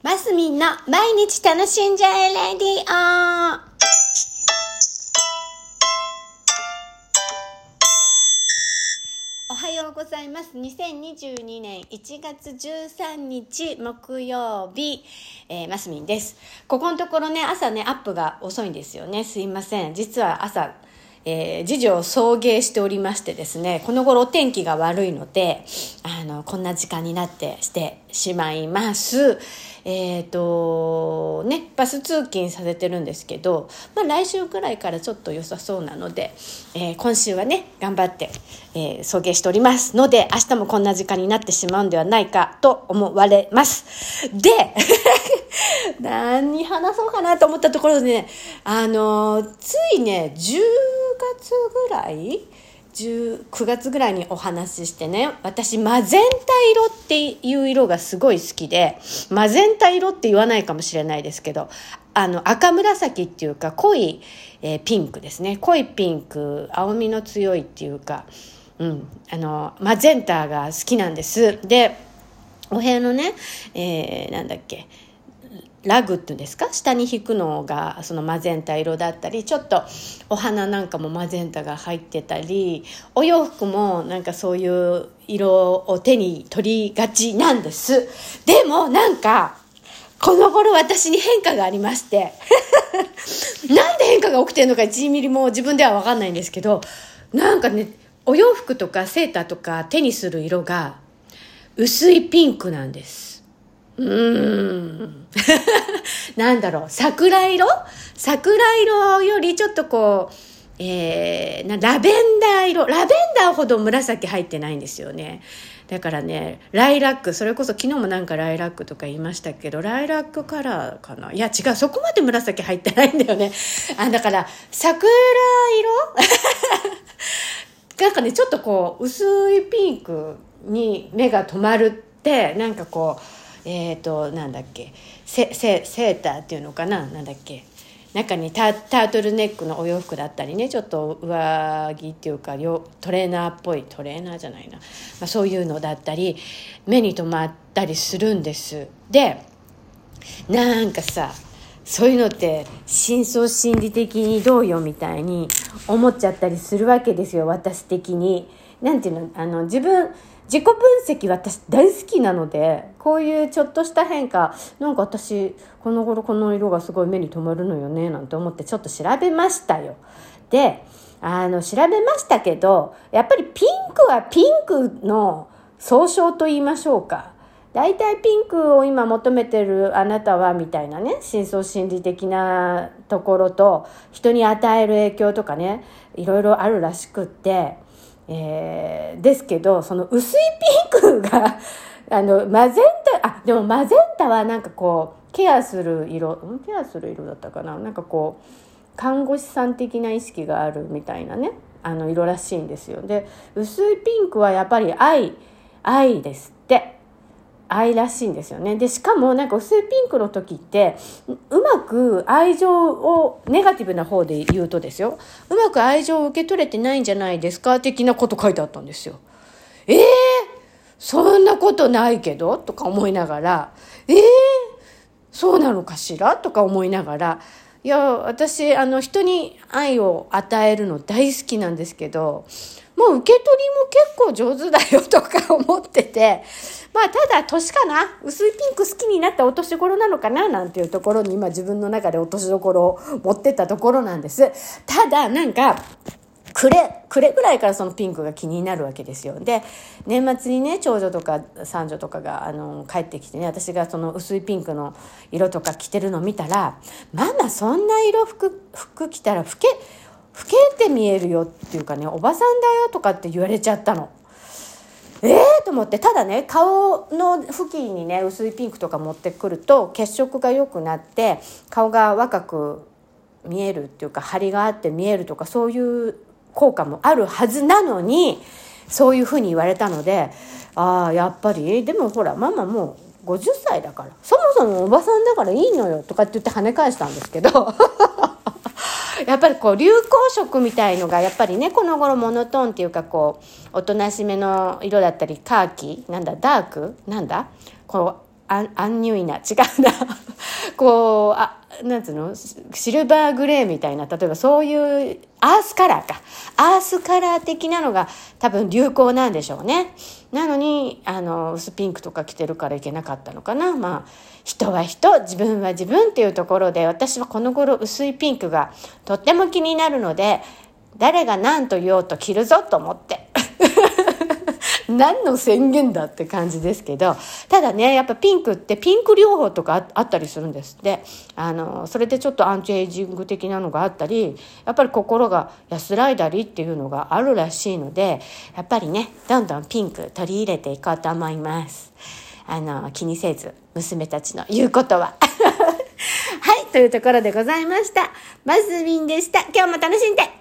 マスミンの毎日楽しんじゃえレディオおはようございます。2022年1月13日木曜日、えー、マスミンです。ここのところね、朝ね、アップが遅いんですよね。すいません。実は朝、えー、次女を送迎しておりましてですね、この頃お天気が悪いので、あの、こんな時間になってしてしまいます。えっ、ー、と、ね、バス通勤させてるんですけど、まあ来週くらいからちょっと良さそうなので、えー、今週はね、頑張って、えー、送迎しておりますので、明日もこんな時間になってしまうんではないかと思われます。で、何話そうかなと思ったところでね、あの、ついね、10月ぐらい9月ぐらいにお話ししてね私マゼンタ色っていう色がすごい好きでマゼンタ色って言わないかもしれないですけどあの赤紫っていうか濃い、えー、ピンクですね。濃いピンク青みの強いっていうか、うん、あのマゼンタが好きなんです。でお部屋のね、えー、なんだっけラグっていうんですか？下に引くのがそのマゼンタ色だったりちょっとお花なんかもマゼンタが入ってたりお洋服もなんかそういう色を手に取りがちなんです。でもなんかこの頃私に変化がありまして。なんで変化が起きてるのか1ミリも自分では分かんないんですけどなんかねお洋服とかセーターとか手にする色が薄いピンクなんです。うん。なんだろう、桜色？桜色よりちょっとこう、えー、ラベンダー色。ラベンダーほど紫入ってないんですよね。だからね、ライラック、それこそ昨日もなんかライラックとか言いましたけど、ライラックカラーかな？いや違う、そこまで紫入ってないんだよね。あ、だから、桜色？なんかね、ちょっとこう、薄いピンクに目が止まるって、なんかこう、えっ、ー、となんだっけセセセーターっていうのかななんだっけ中にタートルネックのお洋服だったりねちょっと上着っていうかトレーナーっぽいトレーナーじゃないな、まあ、そういうのだったり目に留まったりするんですでなんかさそういうのって深層心理的にどうよみたいに思っちゃったりするわけですよ私的に。なんていうのあの自分自己分析私大好きなのでこういうちょっとした変化なんか私この頃この色がすごい目に留まるのよねなんて思ってちょっと調べましたよ。であの調べましたけどやっぱりピンクはピンクの総称と言いましょうか。大体ピンクを今求めてるあなたはみたいなね深層心理的なところと人に与える影響とかねいろいろあるらしくってえー、ですけどその薄いピンクが あのマゼンタあでもマゼンタはなんかこうケアする色ケアする色だったかな？なんかこう看護師さん的な意識があるみたいなねあの色らしいんですよ。で薄いピンクはやっぱり愛愛ですって。愛らしいんですよね。で、しかもなんか薄いピンクの時って、うまく愛情を、ネガティブな方で言うとですよ、うまく愛情を受け取れてないんじゃないですか的なこと書いてあったんですよ。ええー、そんなことないけど？とか思いながら、ええー、そうなのかしら？とか思いながら、いや、私、あの、人に愛を与えるの大好きなんですけど、もう受け取りも結構上手だよとか思ってて、まあただ年かな薄いピンク好きになったお年頃なのかななんていうところに今自分の中で落としどころを持ってったところなんです。ただなんか、暮れ、暮れぐらいからそのピンクが気になるわけですよ。で、年末にね、長女とか三女とかが、あの、帰ってきてね、私がその薄いピンクの色とか着てるの見たら、ママそんな色服、服着たら老け、老けて見えるよっていうかね、おばさんだよとかって言われちゃったの。ええー、と思ってただね顔の付近にね薄いピンクとか持ってくると血色が良くなって顔が若く見えるっていうか張りがあって見えるとかそういう効果もあるはずなのにそういうふうに言われたのでああやっぱりでもほらママもう50歳だからそもそもおばさんだからいいのよとかって言って跳ね返したんですけどやっぱりこう流行色みたいのがやっぱりねこの頃モノトーンっていうかこうおとなしめの色だったりカーキなんだダーク？なんだ？こうアンアンニュイな。違うなこうあなんつうの？シルバーグレーみたいな例えばそういうアースカラーか。アースカラー的なのが多分流行なんでしょうね。なのにあの薄ピンクとか着てるからいけなかったのかな。まあ人は人自分は自分っていうところで私はこの頃薄いピンクがとっても気になるので誰が何と言おうと着るぞと思って。何の宣言だって感じですけどただねやっぱピンクってピンク療法とかあったりするんですってあのそれでちょっとアンチエイジング的なのがあったりやっぱり心が安らいだりっていうのがあるらしいのでやっぱりねどんどんピンク取り入れていこうと思います。あの気にせず娘たちの言うことは。はい、というところでございました。マスミンでした。今日も楽しんで